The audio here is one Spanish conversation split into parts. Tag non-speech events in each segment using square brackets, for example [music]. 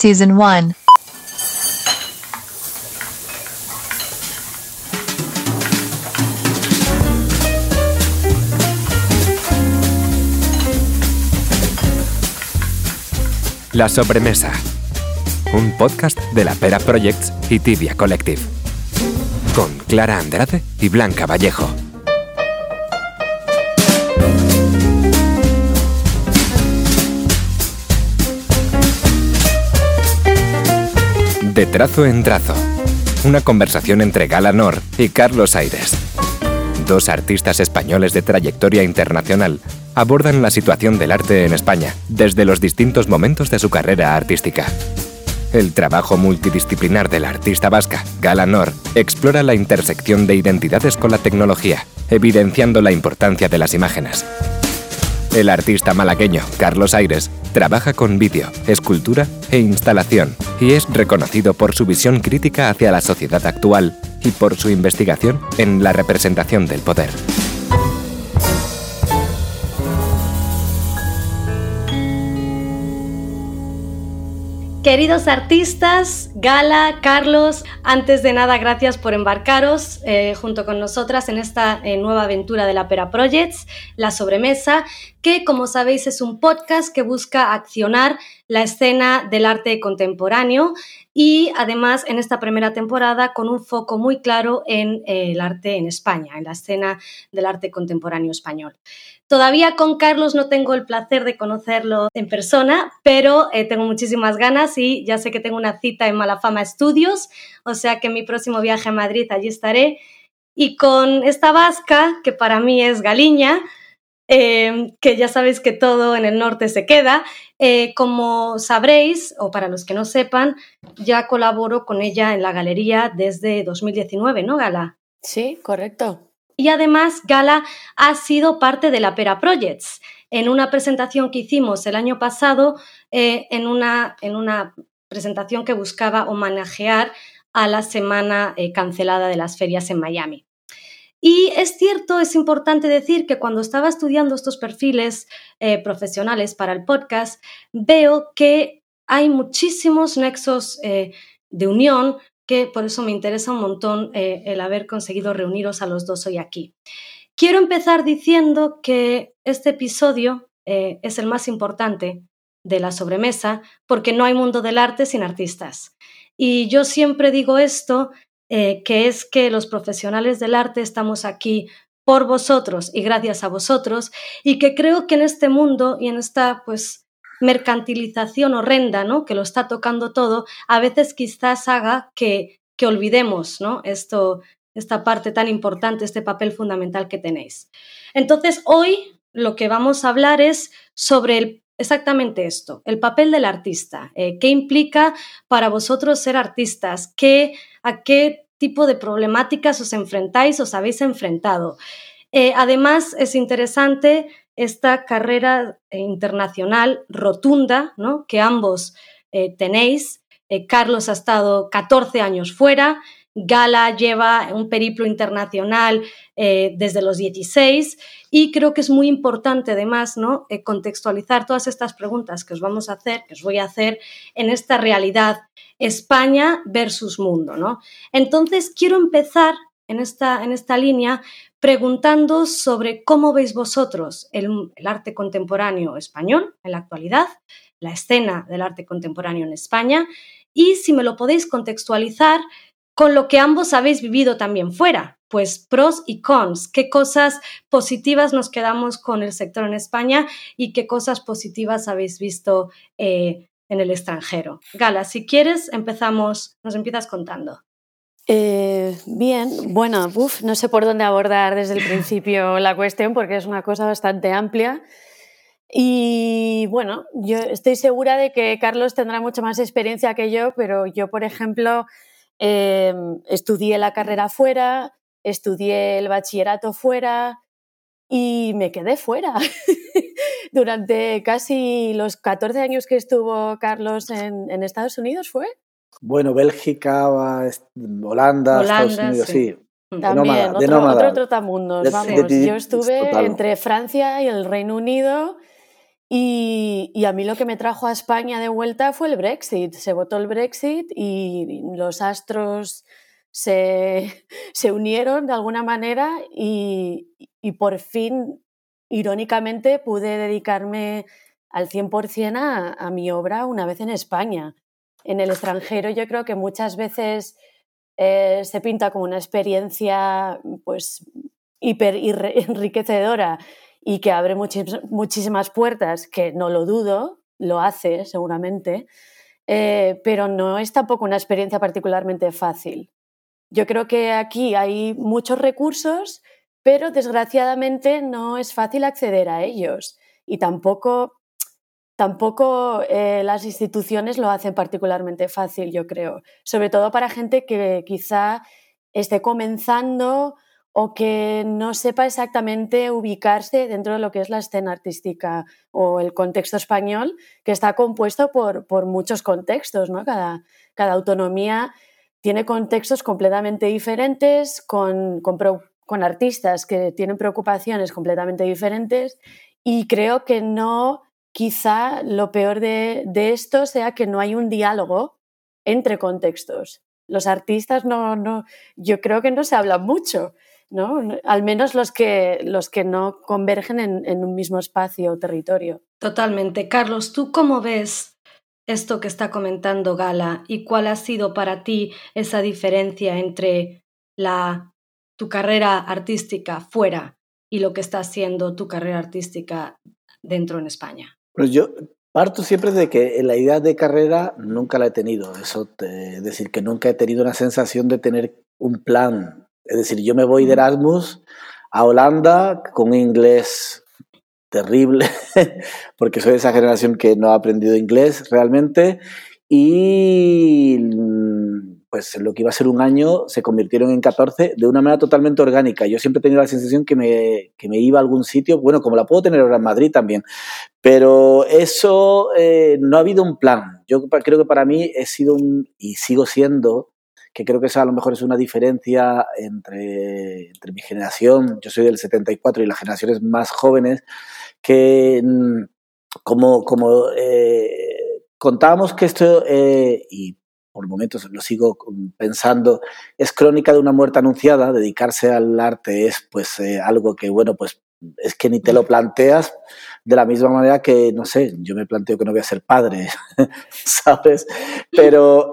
Season 1. La sobremesa. Un podcast de la Pera Projects y Tibia Collective. Con Clara Andrade y Blanca Vallejo. De trazo en trazo. Una conversación entre Gala Nor y Carlos Aires. Dos artistas españoles de trayectoria internacional abordan la situación del arte en España desde los distintos momentos de su carrera artística. El trabajo multidisciplinar de la artista vasca, Gala Nor, explora la intersección de identidades con la tecnología, evidenciando la importancia de las imágenes. El artista malagueño Carlos Aires trabaja con vídeo, escultura e instalación y es reconocido por su visión crítica hacia la sociedad actual y por su investigación en la representación del poder. Queridos artistas, Gala, Carlos, antes de nada, gracias por embarcaros eh, junto con nosotras en esta eh, nueva aventura de la Pera Projects, La Sobremesa, que como sabéis es un podcast que busca accionar la escena del arte contemporáneo y además en esta primera temporada con un foco muy claro en eh, el arte en España, en la escena del arte contemporáneo español. Todavía con Carlos no tengo el placer de conocerlo en persona, pero eh, tengo muchísimas ganas y ya sé que tengo una cita en Malafama Studios, o sea que en mi próximo viaje a Madrid allí estaré. Y con esta vasca, que para mí es Galiña, eh, que ya sabéis que todo en el norte se queda, eh, como sabréis, o para los que no sepan, ya colaboro con ella en la galería desde 2019, ¿no, Gala? Sí, correcto. Y además, Gala ha sido parte de la Pera Projects. En una presentación que hicimos el año pasado, eh, en, una, en, una, presentación que buscaba homenajear a la semana eh, cancelada de las ferias en Miami. Y es cierto, es importante decir que cuando estaba estudiando estos perfiles eh, profesionales para el podcast, veo que hay muchísimos nexos de unión que por eso me interesa un montón eh, el haber conseguido reuniros a los dos hoy aquí. Quiero empezar diciendo que este episodio eh, es el más importante de la sobremesa porque no hay mundo del arte sin artistas. Y yo siempre digo esto, eh, que es que los profesionales del arte estamos aquí por vosotros y gracias a vosotros y que creo que en este mundo y en esta pues mercantilización horrenda, ¿no? Que lo está tocando todo, a veces quizás haga que, que olvidemos, ¿no? Esto, esta parte tan importante, este papel fundamental que tenéis. Entonces, hoy lo que vamos a hablar es sobre exactamente esto, el papel del artista. Eh, ¿Qué implica para vosotros ser artistas? ¿Qué, ¿A qué tipo de problemáticas os enfrentáis, os habéis enfrentado? Eh, además, es interesante esta carrera internacional rotunda ¿no? que ambos eh, tenéis. Carlos ha estado 14 años fuera, Gala lleva un periplo internacional desde los 16 y creo que es muy importante además ¿no? contextualizar todas estas preguntas que os vamos a hacer, que os voy a hacer en esta realidad España versus mundo. ¿no? Entonces quiero empezar en esta, en esta línea preguntando sobre cómo veis vosotros el, arte contemporáneo español en la actualidad, la escena del arte contemporáneo en España, y si me lo podéis contextualizar con lo que ambos habéis vivido también fuera, pues pros y cons, qué cosas positivas nos quedamos con el sector en España y qué cosas positivas habéis visto eh, en el extranjero. Gala, si quieres, empezamos, nos empiezas contando. Eh, bien, bueno, no sé por dónde abordar desde el [laughs] principio la cuestión porque es una cosa bastante amplia. Y bueno, yo estoy segura de que Carlos tendrá mucha más experiencia que yo, pero yo, por ejemplo, eh, estudié la carrera fuera, estudié el bachillerato fuera y me quedé fuera. [laughs] Durante casi los 14 años que estuvo Carlos en Estados Unidos, ¿fue? Bueno, Bélgica, Holanda, Estados Unidos, sí. También, de otro, otro trotamundos, vamos. Yo estuve entre Francia y el Reino Unido Y, a mí lo que me trajo a España de vuelta fue el Brexit. Se votó el Brexit y los astros se, [laughs] se unieron de alguna manera y, y, por fin, irónicamente, pude dedicarme al 100% a, a mi obra una vez en España. En el extranjero yo creo que muchas veces eh, se pinta como una experiencia pues hiper [laughs] enriquecedora y que abre muchísimas puertas, que no lo dudo, lo hace seguramente, eh, pero no es tampoco una experiencia particularmente fácil. Yo creo que aquí hay muchos recursos, pero desgraciadamente no es fácil acceder a ellos y tampoco, tampoco eh, las instituciones lo hacen particularmente fácil, yo creo, sobre todo para gente que quizá esté comenzando o que no sepa exactamente ubicarse dentro de lo que es la escena artística o el contexto español, que está compuesto por, por muchos contextos, ¿no? Cada, cada, autonomía tiene contextos completamente diferentes, con, con, artistas que tienen preocupaciones completamente diferentes y creo que no, quizá lo peor de, de esto sea que no hay un diálogo entre contextos. Los artistas no, no, yo creo que no se hablan mucho. ¿No? Al menos los que, los que no convergen en, un mismo espacio o territorio. Totalmente. Carlos, ¿tú cómo ves esto que está comentando Gala y cuál ha sido para ti esa diferencia entre la, tu carrera artística fuera y lo que está haciendo tu carrera artística dentro en España? Pues yo parto siempre de que la idea de carrera nunca la he tenido. Eso es decir, que nunca he tenido una sensación de tener un plan es decir, yo me voy de Erasmus a Holanda con inglés terrible, [laughs] porque soy de esa generación que no ha aprendido inglés realmente, y pues lo que iba a ser un año se convirtieron en 14 de una manera totalmente orgánica. Yo siempre he tenido la sensación que me, que me iba a algún sitio, bueno, como la puedo tener ahora en Madrid también, pero eso eh, no ha habido un plan. Yo creo que para mí he sido un, y sigo siendo, que creo que esa a lo mejor es una diferencia entre, entre mi generación, yo soy del 74 y las generaciones más jóvenes, que mm, como, como eh, contábamos que esto, eh, y por momentos lo sigo pensando, es crónica de una muerte anunciada, dedicarse al arte es pues eh, algo que, bueno, pues es que ni te lo planteas de la misma manera que, no sé, yo me planteo que no voy a ser padre, [laughs] ¿sabes? Pero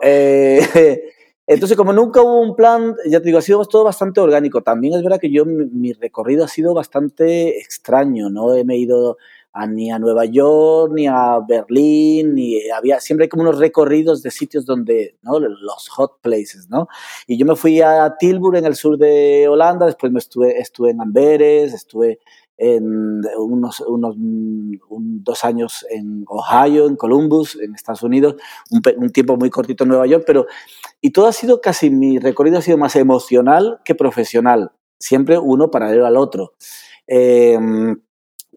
entonces, como nunca hubo un plan, ya te digo, ha sido todo bastante orgánico. También es verdad que yo, mi, recorrido ha sido bastante extraño, no me he ido ni a Nueva York, ni a Berlín, ni había, siempre hay como unos recorridos de sitios donde, ¿no? Los hot places, ¿no? Y yo me fui a Tilburg en el sur de Holanda, después me estuve, estuve en Amberes, estuve en unos, unos dos años en Ohio, en Columbus, en Estados Unidos, un, tiempo muy cortito en Nueva York, pero y todo ha sido casi, mi recorrido ha sido más emocional que profesional, siempre uno paralelo al otro. Em,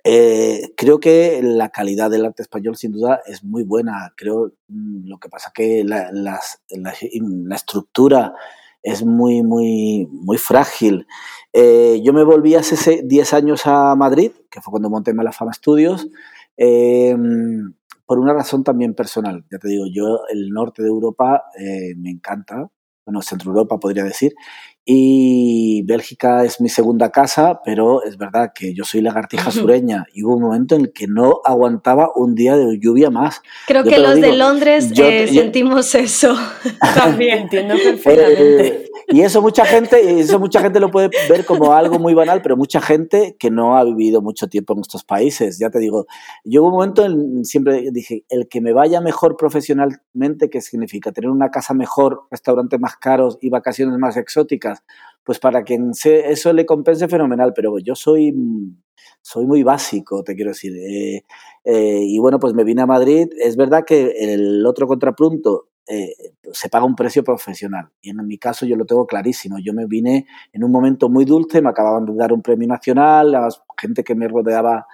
eh, creo que la calidad del arte español sin duda es muy buena, creo mm, lo que pasa que la, la, la estructura es muy, muy, muy frágil. Eh, yo me volví hace 10 años a Madrid, que fue cuando monté Malafama Studios, eh, por una razón también personal. Ya te digo, yo el norte de Europa eh, me encanta, bueno, Centro Europa podría decir, y Bélgica es mi segunda casa, pero es verdad que yo soy lagartija sureña y hubo un momento en el que no aguantaba un día de lluvia más. Creo que los de Londres eh, sentimos eso [laughs] también. Entiendo perfectamente. Eh, y eso mucha gente, eso mucha gente lo puede ver como algo muy banal, pero mucha gente que no ha vivido mucho tiempo en estos países, ya te digo, yo hubo un momento en, siempre dije, el que me vaya mejor profesionalmente, ¿qué significa? Tener una casa mejor, restaurantes más caros y vacaciones más exóticas pues para quien se, eso le compense fenomenal, pero yo soy, soy muy básico, te quiero decir. Eh, eh, y bueno, pues me vine a Madrid. Es verdad que el otro contrapunto eh, se paga un precio profesional. Y en mi caso yo lo tengo clarísimo. Yo me vine en un momento muy dulce, me acababan de dar un premio nacional, la gente que me rodeaba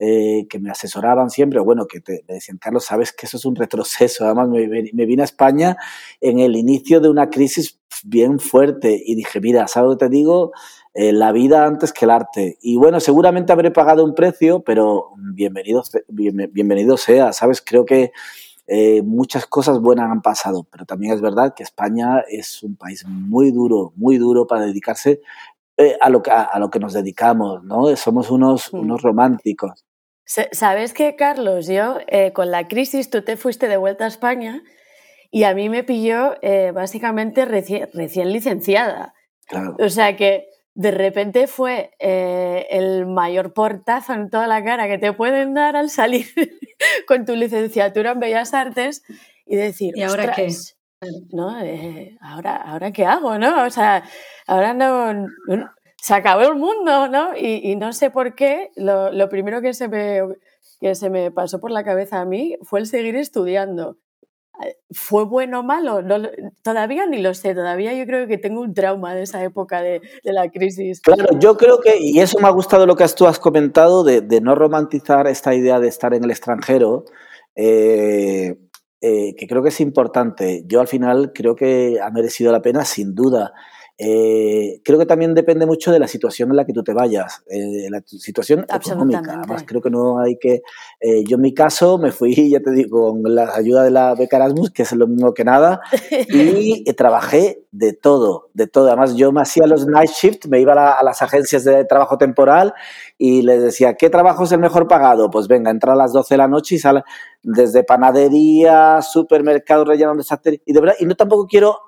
eh, que me asesoraban siempre, bueno, que te, me decían, Carlos, sabes que eso es un retroceso. Además, me, vine a España en el inicio de una crisis bien fuerte y dije, mira, ¿sabes lo que te digo? Eh, la vida antes que el arte. Y bueno, seguramente habré pagado un precio, pero bienvenido, bienvenido sea, ¿sabes? Creo que eh, muchas cosas buenas han pasado, pero también es verdad que España es un país muy duro, muy duro para dedicarse eh, a, lo que, a, lo que nos dedicamos, ¿no? Somos unos, mm. unos románticos. Sabes que, Carlos, yo con la crisis tú te fuiste de vuelta a España y a mí me pilló básicamente recién, recién licenciada. Claro. O sea que de repente fue eh, el mayor portazo en toda la cara que te pueden dar al salir [laughs] con tu licenciatura en Bellas Artes y decir, ¿y ahora qué? ¿No? Eh, ¿ahora, ¿Ahora qué hago? ¿no? O sea, ahora no, se acabó el mundo, ¿no? Y, no sé por qué, lo, lo primero que se, me, que se me pasó por la cabeza a mí fue el seguir estudiando. ¿Fue bueno o malo? todavía ni lo sé, todavía yo creo que tengo un trauma de esa época de, la crisis. Claro, yo creo que, y eso me ha gustado lo que tú has comentado, de, no romantizar esta idea de estar en el extranjero, eh, eh, que creo que es importante. Yo al final creo que ha merecido la pena, sin duda. Eh, creo que también depende mucho de la situación en la que tú te vayas, eh, la situación económica. Además, creo que no hay que. Eh, yo en mi caso me fui, [laughs] ya te digo, con la ayuda de la beca Erasmus, que es lo mismo que nada, y [laughs] trabajé de todo, de todo. Además, yo me hacía los night shift, me iba a, las agencias de trabajo temporal y les decía, ¿qué trabajo es el mejor pagado? Pues venga, entra a las 12 de la noche y sale desde panadería, supermercado relleno de y de verdad, y no tampoco quiero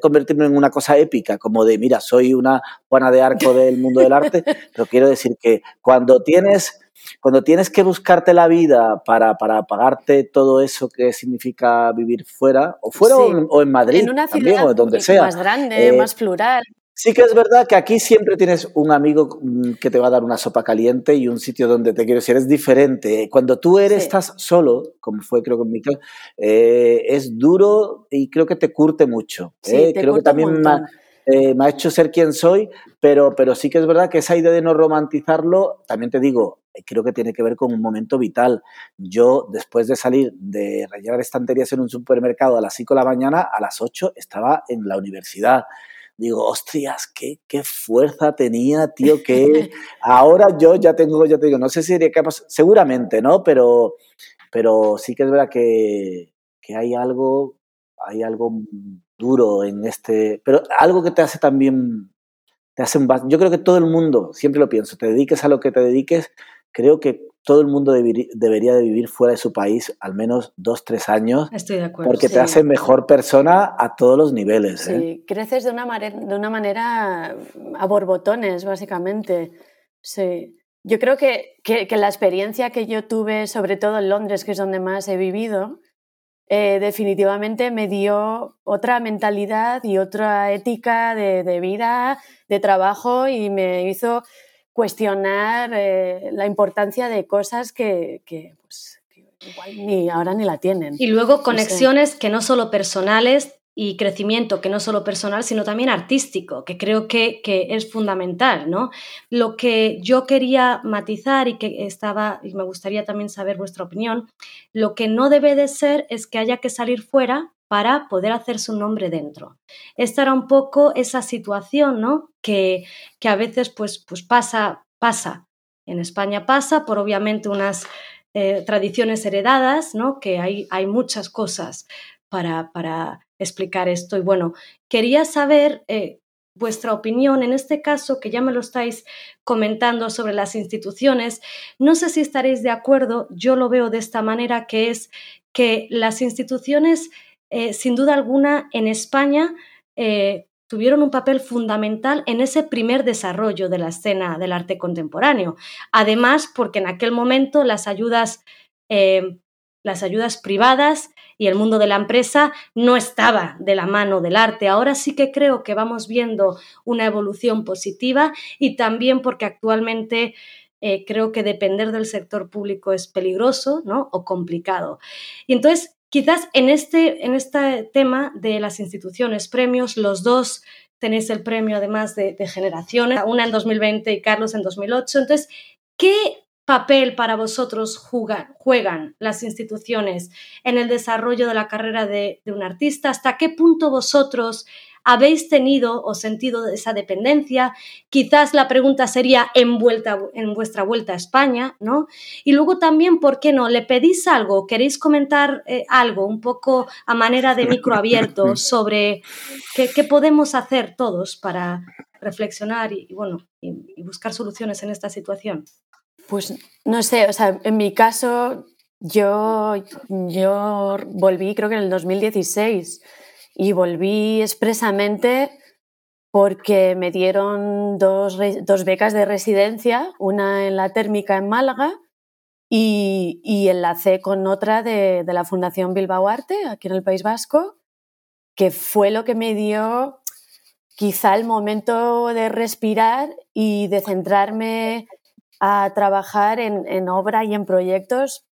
convertirme en una cosa épica, como de, mira, soy una Juana de Arco del mundo del arte, [laughs] pero quiero decir que cuando tienes, cuando tienes que buscarte la vida para, para pagarte todo eso que significa vivir fuera, o fuera o, en Madrid, en una ciudad o donde sea. Más grande, eh, más plural. Sí que es verdad que aquí siempre tienes un amigo mm, que te va a dar una sopa caliente y un sitio donde te quiero decir, es diferente. Cuando tú eres, estás solo, como fue creo que en mi caso, eh, es duro y creo que te curte mucho. ¿eh? creo que también eh, me ha, hecho ser quien soy, pero, pero sí que es verdad que esa idea de no romantizarlo, también te digo, creo que tiene que ver con un momento vital. Yo, después de salir de rellenar estanterías en un supermercado a las 5 de la mañana, a las 8 estaba en la universidad digo, hostias, qué, qué fuerza tenía, tío, que ahora yo ya tengo, ya te digo, no sé si sería capaz, seguramente, ¿no? Pero, pero sí que es verdad que, que hay algo, hay algo duro en este, pero algo que te hace también, te hace un, yo creo que todo el mundo, siempre lo pienso, te dediques a lo que te dediques, creo que todo el mundo debería de vivir fuera de su país al menos dos, tres años. Estoy de acuerdo. Porque te hace mejor persona a todos los niveles. Sí, ¿eh? creces de una, de una manera a borbotones, básicamente. Sí. Yo creo que, que, la experiencia que yo tuve, sobre todo en Londres, que es donde más he vivido, eh, definitivamente me dio otra mentalidad y otra ética de, de vida, de trabajo y me hizo cuestionar eh, la importancia de cosas que, pues, igual ni ahora ni la tienen. Y luego conexiones que no solo personales y crecimiento que no solo personal, sino también artístico, que creo que, es fundamental. ¿no? Lo que yo quería matizar y que estaba, y me gustaría también saber vuestra opinión, lo que no debe de ser es que haya que salir fuera para poder hacerse un nombre dentro. Esta era un poco esa situación, ¿no? Que, a veces pues, pues pasa, pasa. En España pasa por obviamente unas eh, tradiciones heredadas, ¿no? Que hay, hay muchas cosas para, para, explicar esto. Y bueno, quería saber eh, vuestra opinión en este caso, que ya me lo estáis comentando sobre las instituciones. No sé si estaréis de acuerdo, yo lo veo de esta manera, que es que las instituciones eh, sin duda alguna, en España tuvieron un papel fundamental en ese primer desarrollo de la escena del arte contemporáneo. Además, porque en aquel momento las ayudas, eh, las ayudas privadas y el mundo de la empresa no estaba de la mano del arte. Ahora sí que creo que vamos viendo una evolución positiva y también porque actualmente creo que depender del sector público es peligroso ¿no? o complicado. Y entonces Quizás en este, en este tema de las instituciones, premios, los dos tenéis el premio además de, generaciones, una en 2020 y Carlos en 2008. Entonces, ¿qué papel para vosotros juegan, las instituciones en el desarrollo de la carrera de, un artista? ¿Hasta qué punto vosotros habéis tenido o sentido esa dependencia? Quizás la pregunta sería en, en vuestra vuelta a España, ¿no? Y luego también, ¿por qué no? ¿Le pedís algo? ¿Queréis comentar eh, algo un poco a manera de microabierto [laughs] sobre qué, podemos hacer todos para reflexionar y, bueno, y buscar soluciones en esta situación? Pues no sé, o sea, en mi caso yo, yo volví creo que en el 2016 y volví expresamente porque me dieron dos, becas de residencia, una en la térmica en Málaga y, y enlacé con otra de, la Fundación Bilbao Arte, aquí en el País Vasco, que fue lo que me dio quizá el momento de respirar y de centrarme a trabajar en, obra y en proyectos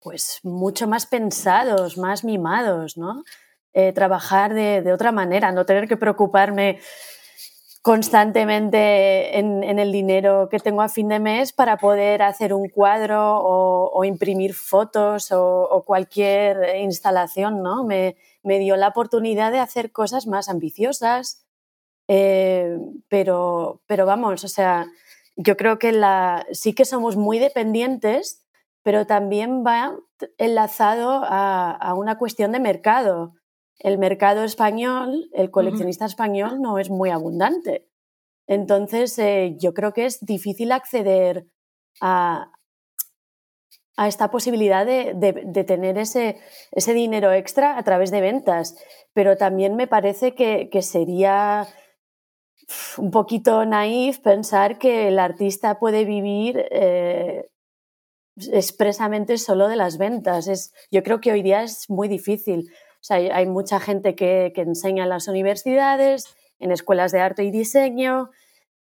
pues mucho más pensados, más mimados, ¿no? Eh, trabajar de, otra manera, no tener que preocuparme constantemente en, el dinero que tengo a fin de mes para poder hacer un cuadro o, imprimir fotos o, cualquier instalación, ¿no? Me, dio la oportunidad de hacer cosas más ambiciosas, eh, pero, pero vamos, o sea, yo creo que la, sí que somos muy dependientes, pero también va enlazado a, una cuestión de mercado. El mercado español, el coleccionista español no es muy abundante. Entonces, eh, yo creo que es difícil acceder a, a esta posibilidad de, tener ese, ese, dinero extra a través de ventas. Pero también me parece que, que sería un poquito naif pensar que el artista puede vivir eh, expresamente solo de las ventas. Es, yo creo que hoy día es muy difícil. Hay, mucha gente que, enseña en las universidades, en escuelas de arte y diseño,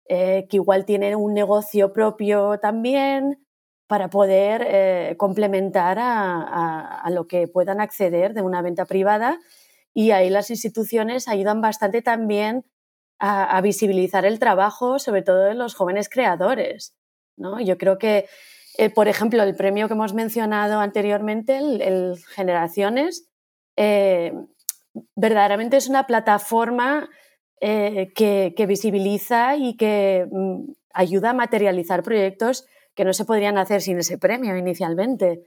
eh, que igual tienen un negocio propio también para poder eh, complementar a, lo que puedan acceder de una venta privada. Y ahí las instituciones ayudan bastante también a, visibilizar el trabajo, sobre todo de los jóvenes creadores. ¿no? Yo creo que, eh, por ejemplo, el premio que hemos mencionado anteriormente, el, Generaciones, eh, verdaderamente es una plataforma eh, que, visibiliza y que mm, ayuda a materializar proyectos que no se podrían hacer sin ese premio inicialmente.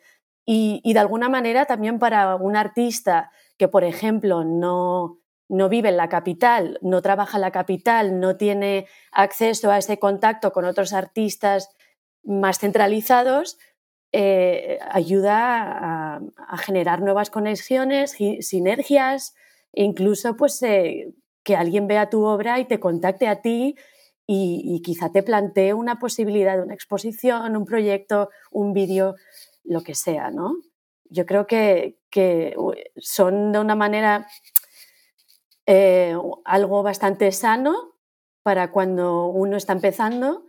Y, de alguna manera también para un artista que, por ejemplo, no, no vive en la capital, no trabaja en la capital, no tiene acceso a ese contacto con otros artistas más centralizados, eh, ayuda a, generar nuevas conexiones, sinergias, incluso pues, eh, que alguien vea tu obra y te contacte a ti y, quizá te plantee una posibilidad de una exposición, un proyecto, un vídeo, lo que sea, ¿no? Yo creo que, que son de una manera eh, algo bastante sano para cuando uno está empezando,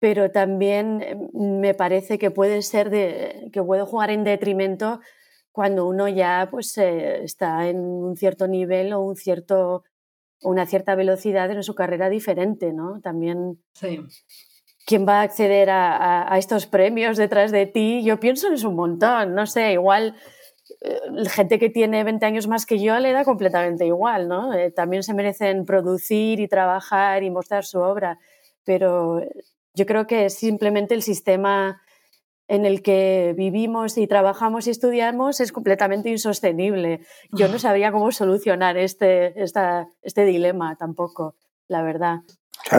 pero también eh, me parece que puede ser de, que puede jugar en detrimento cuando uno ya pues eh, está en un cierto nivel o un cierto una cierta velocidad en su carrera diferente, ¿no? También sí. quién va a acceder a, a, estos premios detrás de ti, yo pienso es un montón, no sé, igual eh, gente que tiene 20 años más que yo le da completamente igual, ¿no? Eh, también se merecen producir y trabajar y mostrar su obra, pero yo creo que simplemente el sistema en el que vivimos y trabajamos y estudiamos es completamente insostenible. Yo no sabría cómo solucionar este, este dilema tampoco, la verdad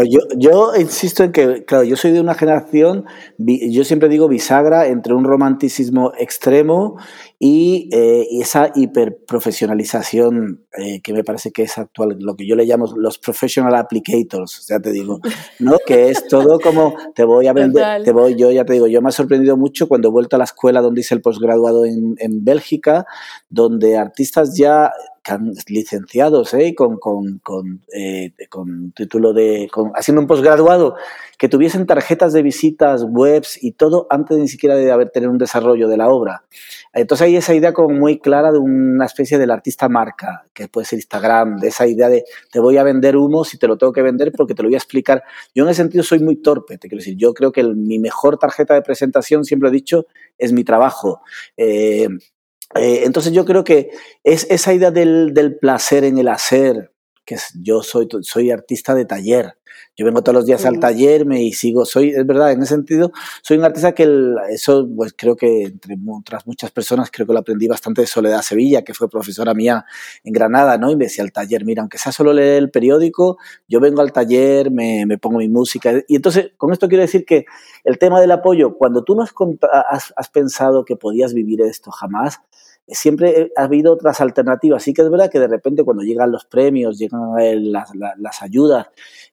yo, yo, insisto en que, claro, yo soy de una generación, yo siempre digo bisagra entre un romanticismo extremo y, eh, esa hiperprofesionalización eh, que me parece que es actual, lo que yo le llamo los professional applicators, ya te digo, ¿no? Que es todo como te voy a vender, te voy, yo ya te digo, yo me ha sorprendido mucho cuando he vuelto a la escuela donde hice el posgraduado en, en Bélgica, donde artistas ya licenciados ¿eh? con, con, con, eh, con, título de, haciendo un posgraduado, que tuviesen tarjetas de visitas, webs y todo antes ni siquiera de haber tenido un desarrollo de la obra. Entonces hay esa idea como muy clara de una especie del artista marca, que puede ser Instagram, de esa idea de te voy a vender humo si te lo tengo que vender porque te lo voy a explicar. Yo en ese sentido soy muy torpe, te quiero decir, yo creo que mi mejor tarjeta de presentación, siempre he dicho, es mi trabajo. Eh, eh, entonces yo creo que es esa idea del, del placer en el hacer, que yo soy, soy artista de taller. Yo vengo todos los días al taller me, y sigo, soy, es verdad, en ese sentido, soy un artista que eso, pues creo que entre otras muchas personas, creo que lo aprendí bastante de Soledad Sevilla, que fue profesora mía en Granada, ¿no? Y me decía al taller, mira, aunque sea solo leer el periódico, yo vengo al taller, me, me pongo mi música. Y entonces, con esto quiero decir que el tema del apoyo, cuando tú no has, has pensado que podías vivir esto jamás, siempre ha habido otras alternativas. Sí que es verdad que de repente cuando llegan los premios, llegan eh, las, ayudas,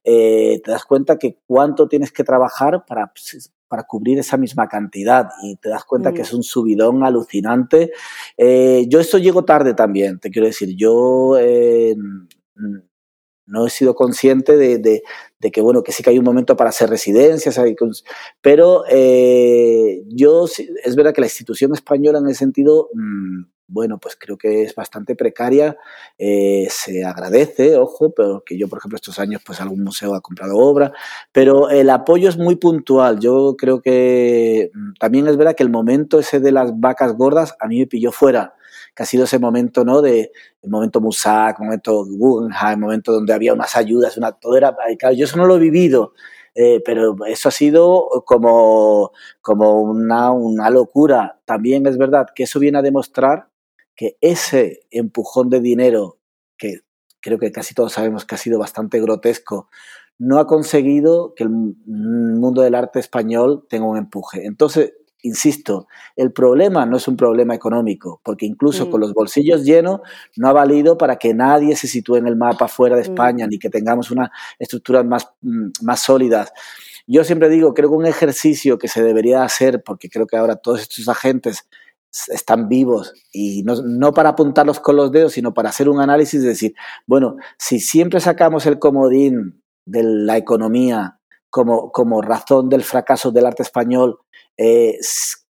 eh, te das cuenta que cuánto tienes que trabajar para, para cubrir esa misma cantidad y te das cuenta que mm. es un subidón alucinante. Eh, yo esto llego tarde también, te quiero decir, yo no he sido consciente de, que, bueno, que sí que hay un momento para hacer residencias, pero eh, yo, es verdad que la institución española en ese sentido, mm, bueno, pues creo que es bastante precaria, eh, se agradece, ojo, pero que yo, por ejemplo, estos años, pues algún museo ha comprado obra, pero el apoyo es muy puntual, yo creo que mm, también es verdad que el momento ese de las vacas gordas a mí me pilló fuera, que ha sido ese momento, ¿no? De, el momento Musak, el momento Guggenheim, el momento donde había unas ayudas, una, todo era, claro, yo eso no lo he vivido, eh, pero eso ha sido como, como una, una locura. También es verdad que eso viene a demostrar que ese empujón de dinero, que creo que casi todos sabemos que ha sido bastante grotesco, no ha conseguido que el mundo del arte español tenga un empuje. Entonces, insisto, el problema no es un problema económico, porque incluso con mm. los bolsillos llenos no ha valido para que nadie se sitúe en el mapa fuera de mm. España, ni que tengamos unas estructuras más, mm, más sólidas. Yo siempre digo, creo que un ejercicio que se debería hacer, porque creo que ahora todos estos agentes están vivos y no, no, para apuntarlos con los dedos, sino para hacer un análisis de decir, bueno, si siempre sacamos el comodín de la economía como, como razón del fracaso del arte español, eh,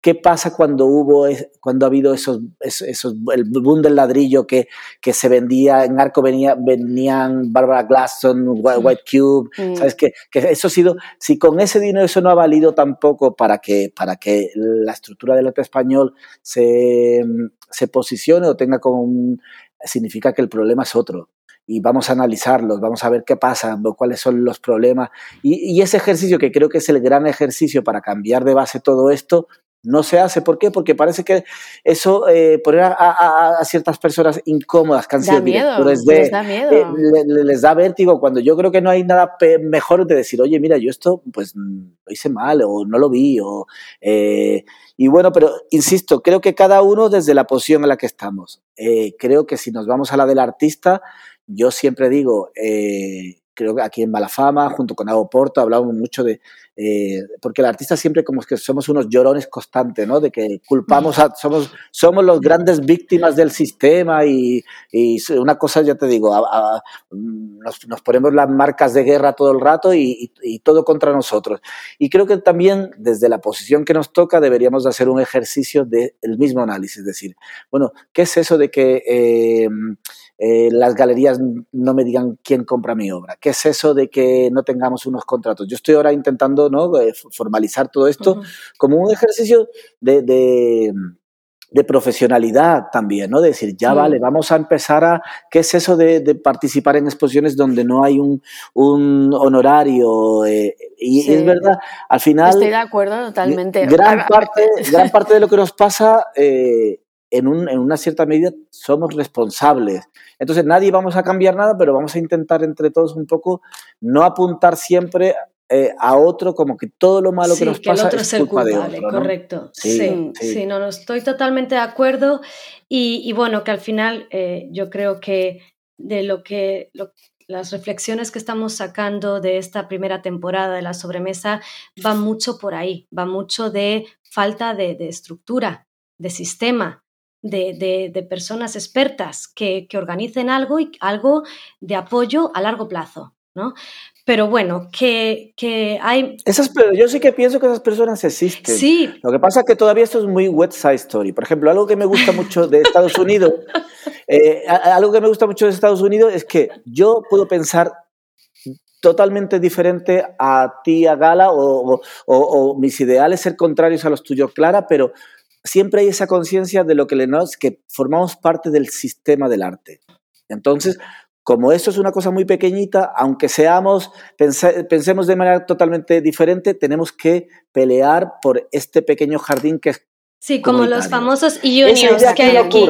¿Qué pasa cuando hubo, cuando ha habido esos, esos, el boom del ladrillo que, que se vendía, en Arco venía, venían Barbara Glasson, White Cube, mm. ¿sabes? Que, que, eso ha sido, si con ese dinero eso no ha valido tampoco para que, para que la estructura del arte español se, se posicione o tenga como un, significa que el problema es otro y vamos a analizarlos, vamos a ver qué pasa, cuáles son los problemas. Y, ese ejercicio, que creo que es el gran ejercicio para cambiar de base todo esto, no se hace. ¿Por qué? Porque parece que eso eh, poner a, ciertas personas incómodas, que han sido directores de, les da miedo. Eh, les da vértigo cuando yo creo que no hay nada mejor de decir, oye, mira, yo esto pues lo hice mal o no lo vi. O, eh, y bueno, pero insisto, creo que cada uno desde la posición en la que estamos. creo que si nos vamos a la del artista, yo siempre digo, eh, creo que aquí en Malafama, junto con Ago Porto, hablamos mucho de, eh, porque el artista siempre como que somos unos llorones constantes, ¿no? De que culpamos a, somos, somos los grandes víctimas del sistema y, una cosa, ya te digo, nos, ponemos las marcas de guerra todo el rato y, todo contra nosotros. Y creo que también desde la posición que nos toca deberíamos hacer un ejercicio del mismo análisis, es decir, bueno, ¿qué es eso de que... Eh, eh, las galerías no me digan quién compra mi obra. ¿Qué es eso de que no tengamos unos contratos? Yo estoy ahora intentando ¿no? Eh, formalizar todo esto como un ejercicio de, de, profesionalidad también, ¿no? De decir, ya vale, vamos a empezar a... ¿Qué es eso de, participar en exposiciones donde no hay un, un honorario? Eh, y es verdad, al final... Estoy de acuerdo totalmente. Gran parte, [laughs] gran parte de lo que nos pasa en, una cierta medida somos responsables. Entonces nadie vamos a cambiar nada, pero vamos a intentar entre todos un poco no apuntar siempre eh, a otro como que todo lo malo que nos pasa es, culpa de otro, correcto. Sí, sí, no, no, estoy totalmente de acuerdo y, bueno, que al final eh, yo creo que de lo que las reflexiones que estamos sacando de esta primera temporada de la sobremesa van mucho por ahí, va mucho de falta de, de estructura, de sistema, de, personas expertas que, que, organicen algo y algo de apoyo a largo plazo, ¿no? Pero bueno, que, que hay... Esas, yo sí que pienso que esas personas existen. Sí. Lo que pasa es que todavía esto es muy wet side story. Por ejemplo, algo que me gusta [laughs] mucho de Estados Unidos, eh, algo que me gusta mucho de Estados Unidos es que yo puedo pensar totalmente diferente a ti, a Gala, o, o, mis ideales ser contrarios a los tuyos, Clara, pero siempre hay esa conciencia de lo que le nos, que formamos parte del sistema del arte. Entonces, como esto es una cosa muy pequeñita, aunque seamos, pensemos de manera totalmente diferente, tenemos que pelear por este pequeño jardín que es Sí, como los famosos unions que hay aquí.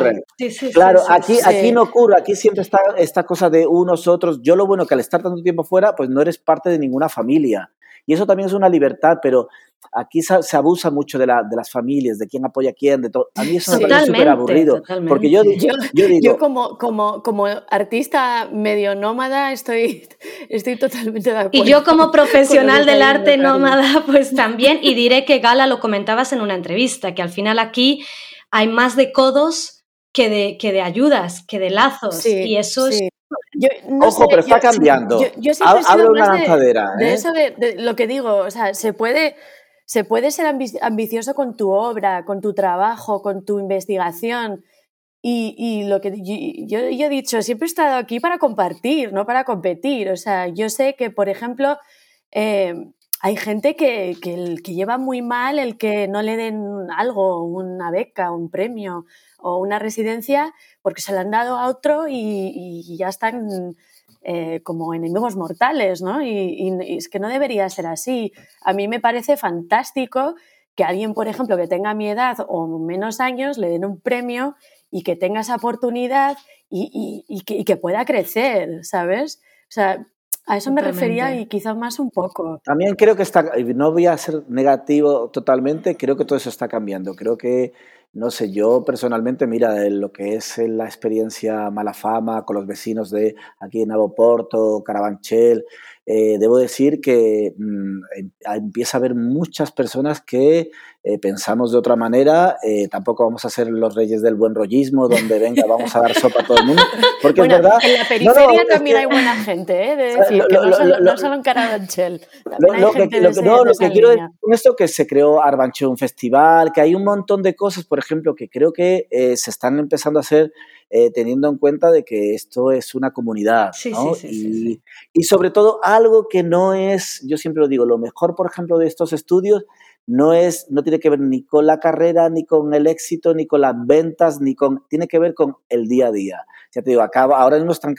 claro, aquí, aquí no ocurre, aquí siempre está esta cosa de unos, otros. Yo lo bueno que al estar tanto tiempo fuera, pues no eres parte de ninguna familia. Y eso también es una libertad, pero aquí se, abusa mucho de, la, de, las familias, de quién apoya a quién, de todo. A mí eso me parece súper aburrido. Porque yo, yo, digo, yo como, como, como artista medio nómada estoy, estoy totalmente de acuerdo. Y yo como [laughs] profesional del arte nómada, pues también, y diré que Gala lo comentabas en una entrevista, que al final aquí hay más de codos que de, que de ayudas, que de lazos. y eso es Ojo, pero está cambiando. Yo, Hablo una lanzadera. De, ¿eh? eso de, lo que digo, o sea, se puede, se puede ser ambicioso con tu obra, con tu trabajo, con tu investigación. Y, lo que yo, he dicho, siempre he estado aquí para compartir, no para competir. O sea, yo sé que, por ejemplo, eh, hay gente que, que, lleva muy mal el que no le den algo, una beca, un premio o una residencia, porque se la han dado a otro y, ya están eh, como enemigos mortales, ¿no? Y, es que no debería ser así. A mí me parece fantástico que alguien, por ejemplo, que tenga mi edad o menos años, le den un premio y que tenga esa oportunidad y, que, que, pueda crecer, ¿sabes? O sea, a eso me refería y quizás más un poco. También creo que está, no voy a ser negativo totalmente, creo que todo eso está cambiando. Creo que no sé, yo personalmente, mira, lo que es la experiencia mala fama con los vecinos de aquí en Navoporto, Carabanchel, eh, debo decir que mm, em, empieza a haber muchas personas que eh, pensamos de otra manera, eh, tampoco vamos a ser los reyes del buen rollismo, donde venga, vamos a dar sopa a todo el mundo, porque es verdad... En la periferia también hay buena gente, ¿eh? de [laughs] decir, que no, solo, no, solo, en Carabanchel, lo, que, no, lo que quiero decir con esto que se creó Arbanchel un festival, que hay un montón de cosas, por ejemplo, que creo que se están empezando a hacer eh, teniendo en cuenta de que esto es una comunidad. ¿no? y, y, sobre todo algo que no es, yo siempre lo digo, lo mejor, por ejemplo, de estos estudios no es, no tiene que ver ni con la carrera, ni con el éxito, ni con las ventas, ni con, tiene que ver con el día a día. Ya te digo, acaba, ahora mismo están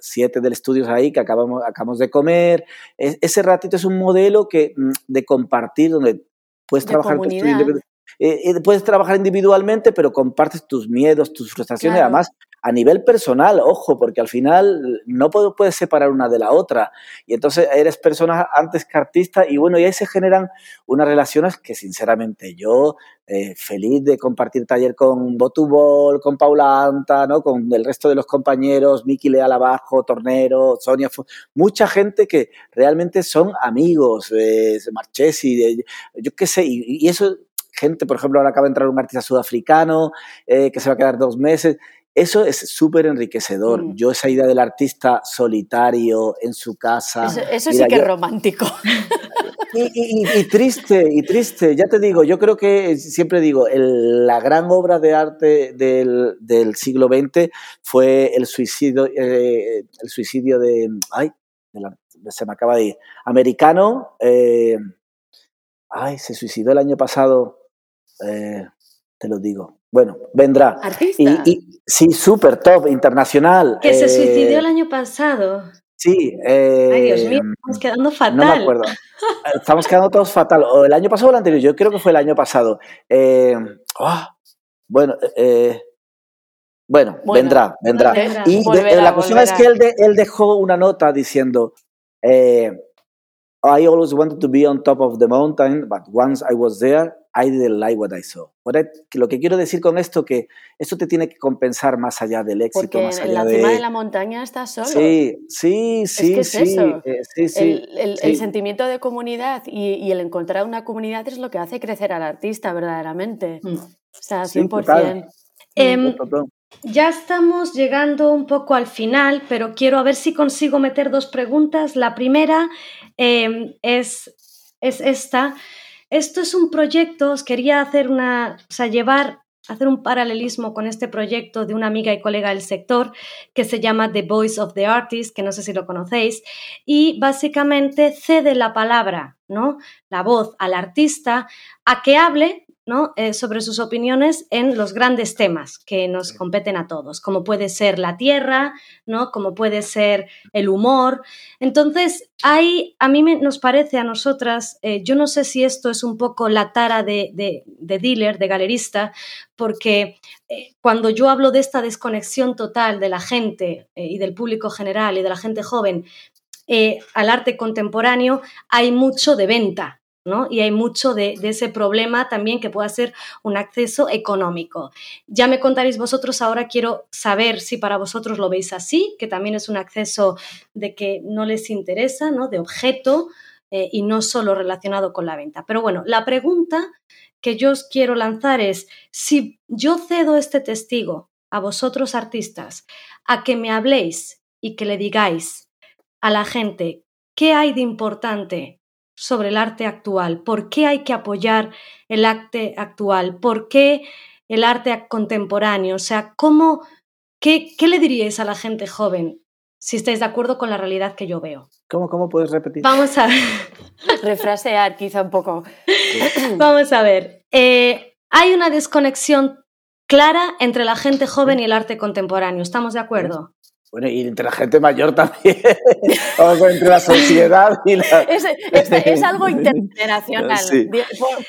siete del estudios ahí que acabamos, acabamos de comer. ese ratito es un modelo que, mm, de compartir donde puedes trabajar tu estudio eh, eh, puedes trabajar individualmente, pero compartes tus miedos, tus frustraciones, además a nivel personal, ojo, porque al final no puedes separar una de la otra. Y entonces eres persona antes que artista y bueno, y ahí se generan unas relaciones que sinceramente yo, eh, feliz de compartir taller con Botubol, con Paula Anta, ¿no? con el resto de los compañeros, Miki Leal abajo, Tornero, Sonia, mucha gente que realmente son amigos, eh, Marchesi, yo qué sé, y, y eso gente, por ejemplo, ahora acaba de entrar un artista sudafricano eh, que se va a quedar dos meses. Eso es súper enriquecedor. Mm. Yo esa idea del artista solitario en su casa. Eso, sí que es romántico. [laughs] Y, triste, y triste. Ya te digo, yo creo que siempre digo, la gran obra de arte del, del siglo XX fue el suicidio, eh, el suicidio de, ay, se me acaba de ir, americano. Eh, ay, se suicidó el año pasado. Eh, te lo digo. Bueno, vendrá. ¿Artista? Y, sí, súper top, internacional. Que se suicidió el eh, año pasado. Sí. Ay, Dios mío, eh, estamos quedando fatal. No me acuerdo. [laughs] Estamos quedando todos fatal. O el año pasado o el anterior, yo creo que fue el año pasado. Ah, bueno, bueno, vendrá, vendrá. Y la cuestión es que él, él, dejó una nota diciendo, I always wanted to be on top of the mountain, but once I was there, I didn't like what I saw. Lo que quiero decir con esto que esto te tiene que compensar más allá del éxito, Porque más allá en la cima de la montaña estás solo. Sí, sí, sí, es sí, eh, sí, sí, el, sentimiento de comunidad y, el encontrar una comunidad es lo que hace crecer al artista verdaderamente. Mm. O sea, 100%. Em, ya estamos llegando un poco al final, pero quiero a ver si consigo meter dos preguntas. La primera em, es, es esta. Esto es un proyecto, os quería hacer una, o sea, llevar hacer un paralelismo con este proyecto de una amiga y colega del sector que se llama The Voice of the Artist, que no sé si lo conocéis, y básicamente cede la palabra, ¿no? La voz al artista a que hable ¿no? Eh, sobre sus opiniones en los grandes temas que nos competen a todos, como puede ser la tierra, ¿no? como puede ser el humor. Entonces, hay, a mí nos parece a nosotras, eh, yo no sé si esto es un poco la tara de, de, dealer, de galerista, porque eh, cuando yo hablo de esta desconexión total de la gente y del público general y de la gente joven, al arte contemporáneo hay mucho de venta, y hay mucho de, ese problema también que pueda ser un acceso económico. Ya me contaréis vosotros, ahora quiero saber si para vosotros lo veis así, que también es un acceso de que no les interesa, ¿no? De objeto eh, y no solo relacionado con la venta. Pero bueno, la pregunta que yo os quiero lanzar es, si yo cedo este testigo a vosotros artistas, a que me habléis y que le digáis a la gente qué hay de importante sobre el arte actual, por qué hay que apoyar el arte actual, por qué el arte contemporáneo, o sea, ¿cómo, qué, qué le diríais a la gente joven si estáis de acuerdo con la realidad que yo veo? ¿Cómo, cómo puedes repetir? Vamos a [laughs] refrasear quizá un poco. [laughs] Vamos a ver. Eh, hay una desconexión clara entre la gente joven y el arte contemporáneo. ¿Estamos de acuerdo? Bueno, y entre la gente mayor también, [laughs] entre la sociedad y la... Es, [laughs] algo intergeneracional,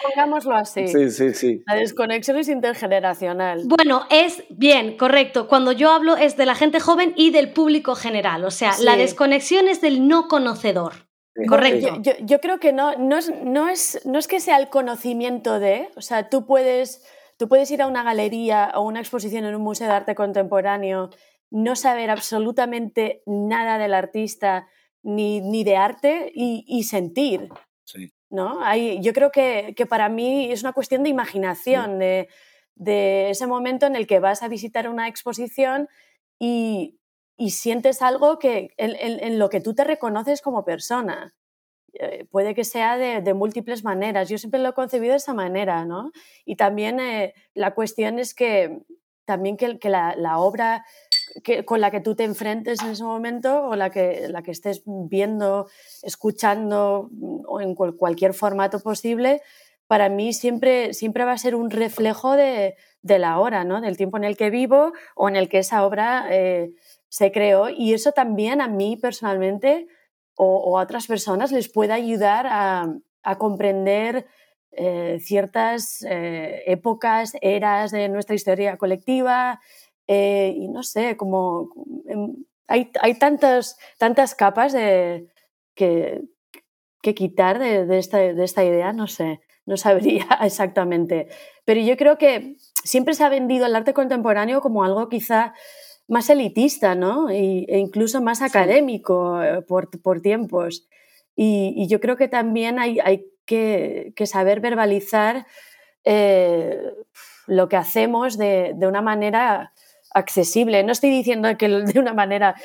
pongámoslo así. Sí, sí, sí. La desconexión es intergeneracional. Bueno, es bien, correcto. Cuando yo hablo es de la gente joven y del público general, o sea, la desconexión es del no conocedor. Correcto. Yo, creo que no, no, es, no, es, no es que sea el conocimiento de, o sea, tú puedes, tú puedes ir a una galería o una exposición en un museo de arte contemporáneo no saber absolutamente nada del artista ni, de arte y, sentir. ¿no? yo creo que, para mí es una cuestión de imaginación, de, ese momento en el que vas a visitar una exposición y, sientes algo que, en, lo que tú te reconoces como persona. Eh, puede que sea de, múltiples maneras. Yo siempre lo he concebido de esa manera, ¿no? Y también eh, la cuestión es que también que, la, obra con la que tú te enfrentes en ese momento o la que, la que estés viendo, escuchando mm, o en cualquier formato posible, para mí siempre, siempre va a ser un reflejo de, la hora, ¿no? del tiempo en el que vivo o en el que esa obra eh, se creó. Y eso también a mí personalmente o, a otras personas les puede ayudar a, a comprender eh, ciertas eh, épocas, eras de nuestra historia colectiva eh, y no sé, como em, hay, hay tantas, tantas capas de, que, que quitar de, esta, de esta idea, no sé, no sabría [laughs] exactamente. Pero yo creo que siempre se ha vendido el arte contemporáneo como algo quizá más elitista, ¿no? e incluso más académico por, por, tiempos. Y, y, yo creo que también hay, hay que, saber verbalizar eh, lo que hacemos de, una manera accesible. No estoy diciendo que [laughs] de una manera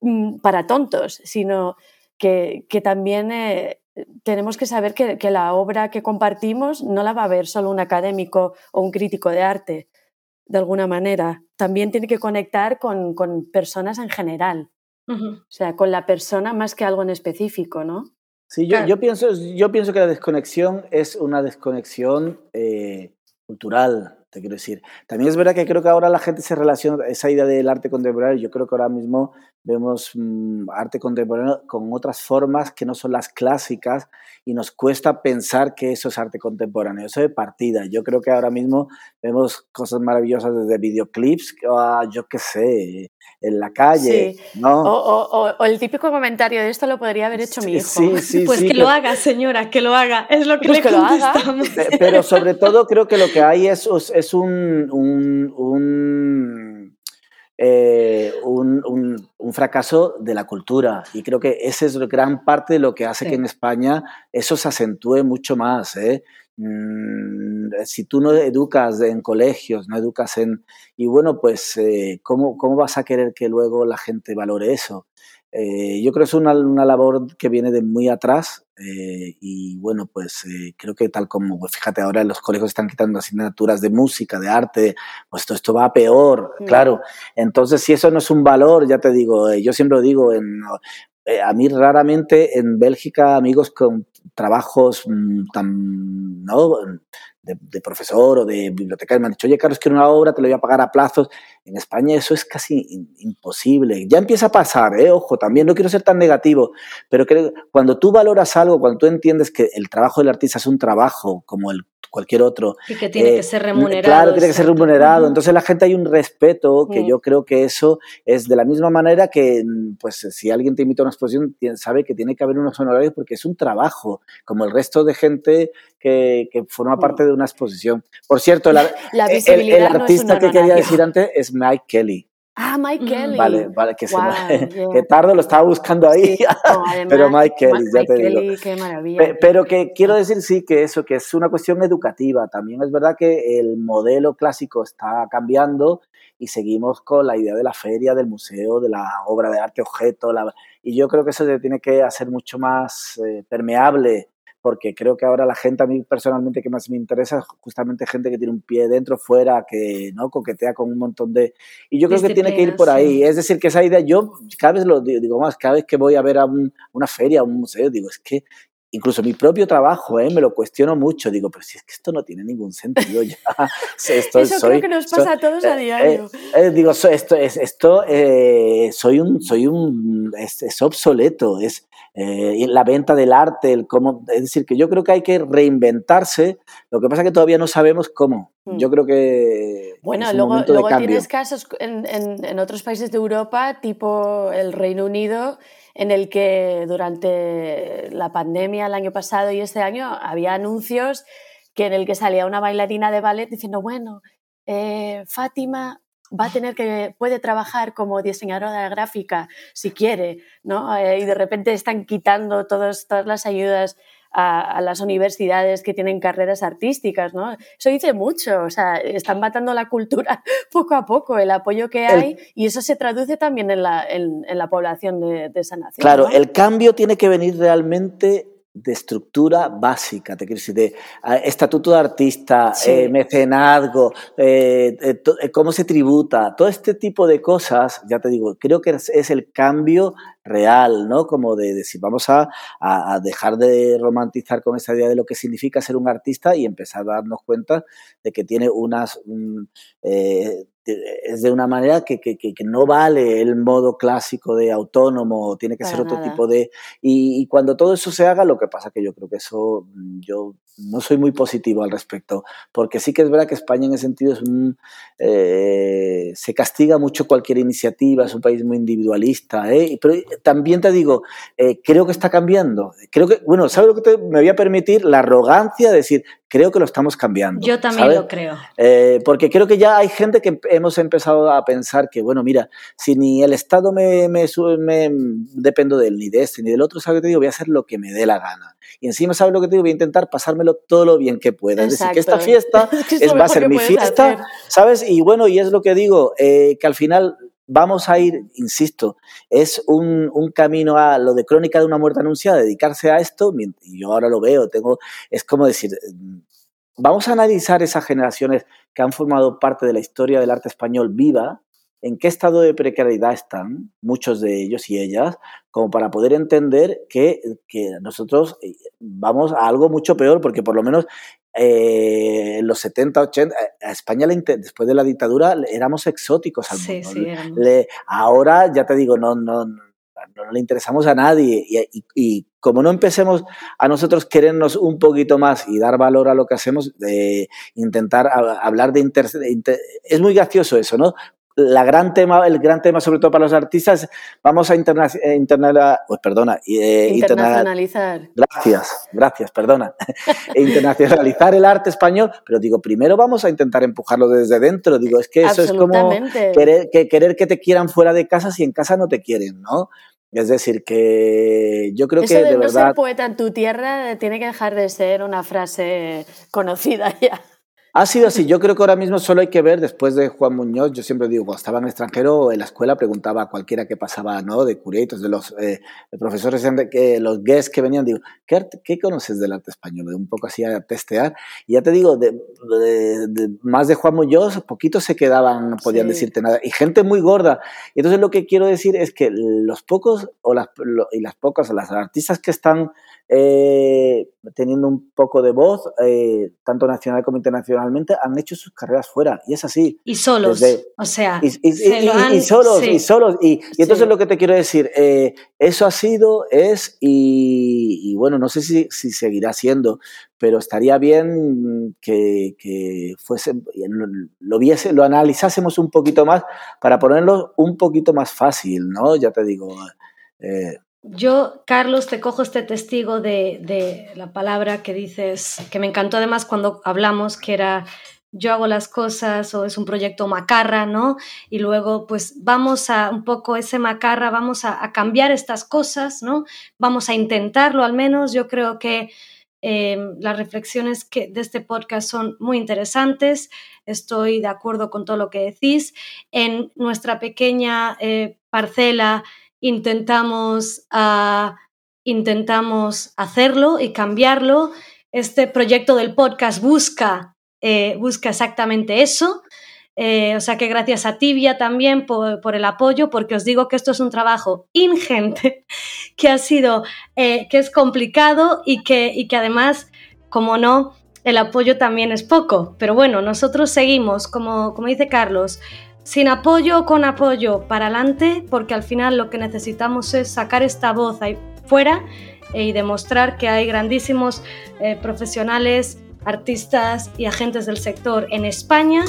mm, para tontos, sino que, también eh, tenemos que saber que, la obra que compartimos no la va a ver solo un académico o un crítico de arte, de alguna manera. También tiene que conectar con, personas en general. O sea, con la persona más que algo en específico, ¿no? Sí, yo, yo, pienso, yo pienso que la desconexión es una desconexión eh, cultural, te quiero decir. También es verdad que creo que ahora la gente se relaciona, esa idea del arte contemporáneo, yo creo que ahora mismo vemos mm, arte contemporáneo con otras formas que no son las clásicas y nos cuesta pensar que eso es arte contemporáneo, eso es partida. Yo creo que ahora mismo vemos cosas maravillosas desde videoclips, a, yo qué sé, en la calle, ¿no? O, el típico comentario de esto lo podría haber hecho mi hijo. Sí, sí, pues que, lo haga, señora, que lo haga, es lo que pues le que contestamos. Pero sobre todo creo que lo que hay es, es un, un, un, eh, un, un fracaso de la cultura. Y creo que esa es gran parte de lo que hace que en España eso se acentúe mucho más. ¿eh? Mm, si tú no educas en colegios, no educas en... Y bueno, pues, eh, ¿cómo, ¿cómo vas a querer que luego la gente valore eso? Yo creo que es una, una, labor que viene de muy atrás eh, y bueno, pues eh, creo que tal como, pues fíjate, ahora los colegios están quitando asignaturas de música, de arte, pues esto, esto va peor, mm. claro. Entonces, si eso no es un valor, ya te digo, yo siempre lo digo, en, a mí raramente en Bélgica amigos con trabajos mm, tan, ¿no? De, profesor o de bibliotecario me han dicho, oye, Carlos, quiero una obra, te lo voy a pagar a plazos. En España eso es casi imposible. Ya empieza a pasar, ¿eh? ojo, también no quiero ser tan negativo, pero cuando tú valoras algo, cuando tú entiendes que el trabajo del artista es un trabajo como el cualquier otro. Y que tiene que eh, ser remunerado. Claro, tiene que ser remunerado. Entonces la gente hay un respeto que yo creo que eso es de la misma manera que, pues, si alguien te invita a una exposición, sabe que tiene que haber unos honorarios porque es un trabajo, como el resto de gente que, que forma parte de una exposición. Por cierto, el, el, artista que quería decir antes es Mike Kelly. Ah, Mike mm. Kelly. Vale, vale, que, [laughs] que tarde lo estaba buscando ahí. [laughs] pero Mike Kelly, ya te digo. Qué maravilla. pero que quiero decir sí que eso, que es una cuestión educativa. También es verdad que el modelo clásico está cambiando y seguimos con la idea de la feria, del museo, de la obra de arte objeto. y yo creo que eso se tiene que hacer mucho más eh, permeable porque creo que ahora la gente, a mí personalmente que más me interesa, es justamente gente que tiene un pie dentro, fuera, que no coquetea con un montón de... Y yo creo que tiene que ir por ahí. Es decir, que esa idea, yo cada vez lo digo, más, cada vez que voy a ver a una feria, a un museo, digo, es que incluso mi propio trabajo, ¿eh? me lo cuestiono mucho. Digo, pero si es que esto no tiene ningún sentido ya. [laughs] Esto, Eso creo que nos pasa a todos a eh, diario. Eh, digo, esto, es, esto soy un, soy un, es, obsoleto, es la venta del arte, el cómo, es decir, que yo creo que hay que reinventarse. Lo que pasa es que todavía no sabemos cómo. Hmm. Yo creo que. Bueno, luego, luego tienes casos en, en, en otros países de Europa, tipo el Reino Unido en el que durante la pandemia el año pasado y este año había anuncios que en el que salía una bailarina de ballet diciendo, bueno, eh, Fátima va a tener que, puede trabajar como diseñadora gráfica si quiere, ¿no? Eh, y de repente están quitando todas las ayudas a, las universidades que tienen carreras artísticas, ¿no? Eso dice mucho, o sea, están matando la cultura [laughs] poco a poco, el apoyo que hay, y eso se traduce también en la, en, la población de, de, esa nación. Claro, el cambio tiene que venir realmente de estructura básica, te quiero decir, de estatuto de artista, eh, mecenazgo, eh, eh, cómo se tributa, todo este tipo de cosas, ya te digo, creo que es, el cambio real, ¿no? Como de decir, vamos a, a, dejar de romantizar con esa idea de lo que significa ser un artista y empezar a darnos cuenta de que tiene unas es de una manera que, que, que, no vale el modo clásico de autónomo, tiene que ser otro tipo de... Y, cuando todo eso se haga, lo que pasa que yo creo que eso, mm, yo no soy muy positivo al respecto, porque sí que es verdad que España en ese sentido es un, eh, se castiga mucho cualquier iniciativa, es un país muy individualista, ¿eh? pero también te digo, eh, creo que está cambiando, creo que, bueno, ¿sabes lo que te, me voy a permitir? La arrogancia de decir, creo que lo estamos cambiando. Yo también lo creo. Eh, porque creo que ya hay gente que hemos empezado a pensar que, bueno, mira, si ni el Estado me, me, me dependo de él, ni de este, ni del otro, ¿sabes lo que te digo? Voy a hacer lo que me dé la gana. Y encima, ¿sabes lo que te digo? Voy a intentar pasármelo todo lo bien que pueda. Es decir, que esta fiesta [laughs] es, va a ser mi fiesta, ¿sabes? Y bueno, y es lo que digo, eh, que al final vamos a ir, insisto, es un, un, camino a lo de crónica de una muerte anunciada, dedicarse a esto, y yo ahora lo veo, tengo, es como decir, vamos a analizar esas generaciones que han formado parte de la historia del arte español viva, en qué estado de precariedad están muchos de ellos y ellas, como para poder entender que, que nosotros eh, vamos a algo mucho peor, porque por lo menos eh, en los 70, 80, a España después de la dictadura éramos exóticos al mundo. Sí, le, ahora, ya te digo, no, no, no le interesamos a nadie y, como no empecemos a nosotros querernos un poquito más y dar valor a lo que hacemos, de intentar hablar de, inter, es muy gracioso eso, ¿no? La gran tema, el gran tema, sobre todo para los artistas, vamos a interna, eh, pues perdona, eh, internacionalizar. Gracias, gracias, perdona. [laughs] internacionalizar el arte español, pero digo, primero vamos a intentar empujarlo desde dentro. Digo, es que eso es como querer que, querer que te quieran fuera de casa si en casa no te quieren, ¿no? Es decir, que yo creo que de, de no ser poeta en tu tierra tiene que dejar de ser una frase conocida ya. Ha sido así. Yo creo que ahora mismo solo hay que ver, después de Juan Muñoz, yo siempre digo, cuando estaba en extranjero, en la escuela preguntaba a cualquiera que pasaba, ¿no? De curatos, de los eh, profesores, que, los guests que venían, digo, ¿qué, ¿qué, conoces del arte español? De un poco así a testear. Y ya te digo, de, más de Juan Muñoz, poquitos se quedaban, no podían decirte nada. Y gente muy gorda. Entonces lo que quiero decir es que los pocos, o las, y las pocas, o las artistas que están eh, teniendo un poco de voz, eh, tanto nacional como internacionalmente, han hecho sus carreras fuera. Y es así. Y solos. o sea. Y, solos, y solos. Y, entonces lo que te quiero decir, eh, eso ha sido, es, y, bueno, no sé si, seguirá siendo, pero estaría bien que, que fuese, lo, viese, lo analizásemos un poquito más para ponerlo un poquito más fácil, ¿no? Ya te digo. Yo, Carlos, te cojo este testigo de, la palabra que dices, que me encantó además cuando hablamos, que era yo hago las cosas o es un proyecto macarra, ¿no? Y luego, pues vamos a un poco ese macarra, vamos a, cambiar estas cosas, ¿no? Vamos a intentarlo al menos. Yo creo que eh, las reflexiones que, de este podcast son muy interesantes. Estoy de acuerdo con todo lo que decís. En nuestra pequeña eh, parcela intentamos, ah, intentamos hacerlo y cambiarlo. Este proyecto del podcast busca, eh, busca exactamente eso. Eh, o sea que gracias a Tibia también por, el apoyo, porque os digo que esto es un trabajo ingente, [laughs] que ha sido, eh, que es complicado y que, y que además, como no, el apoyo también es poco. Pero bueno, nosotros seguimos, como, como dice Carlos, sin apoyo o con apoyo para adelante, porque al final lo que necesitamos es sacar esta voz ahí fuera y demostrar que hay grandísimos eh, profesionales, artistas y agentes del sector en España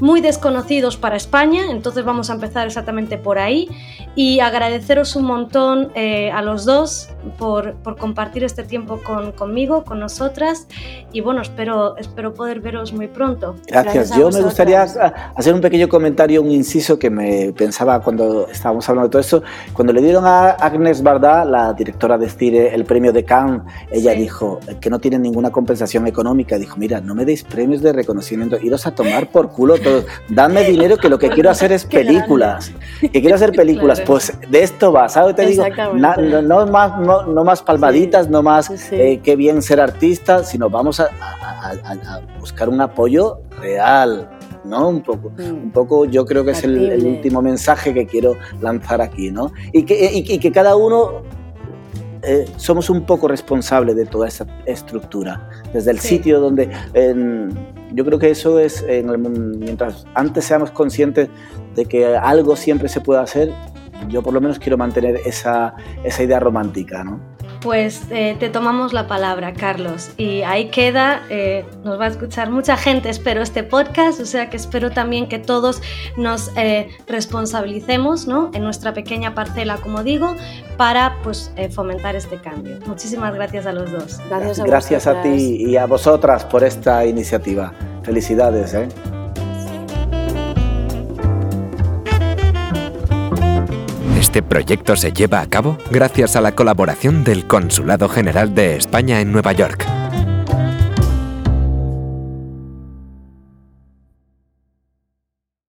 muy desconocidos para España, entonces vamos a empezar exactamente por ahí y agradeceros un montón eh, a los dos por, por, compartir este tiempo con, conmigo, con nosotras y bueno, espero, espero poder veros muy pronto. Gracias. Yo me gustaría hacer un pequeño comentario, un inciso que me pensaba cuando estábamos hablando de todo esto. Cuando le dieron a Agnes Bardá, la directora de CIRE, el premio de Cannes, ella dijo que no tiene ninguna compensación económica. Dijo, mira, no me deis premios de reconocimiento, iros a tomar por culo dame dinero que lo que quiero hacer es [laughs] películas. Que quiero hacer [laughs] películas. Pues de esto va, ¿sabes? Te digo, no, más, no, más palmaditas, no más eh, qué bien ser artista, sino vamos a, buscar un apoyo real. ¿no? Un poco, mm. un poco yo creo que es el, último mensaje que quiero lanzar aquí, ¿no? Y que, y, que cada uno eh, somos un poco responsables de toda esa estructura, desde el sitio donde yo creo que eso es, mientras antes seamos conscientes de que algo siempre se puede hacer, yo por lo menos quiero mantener esa, esa idea romántica, ¿no? Pues eh, te tomamos la palabra, Carlos. Y ahí queda, eh, nos va a escuchar mucha gente, espero, este podcast, o sea que espero también que todos nos eh, responsabilicemos ¿no? en nuestra pequeña parcela, como digo, para pues, fomentar este cambio. Muchísimas gracias a los dos. Gracias a, gracias a ti y a vosotras por esta iniciativa. Felicidades. ¿eh? Este proyecto se lleva a cabo gracias a la colaboración del Consulado General de España en Nueva York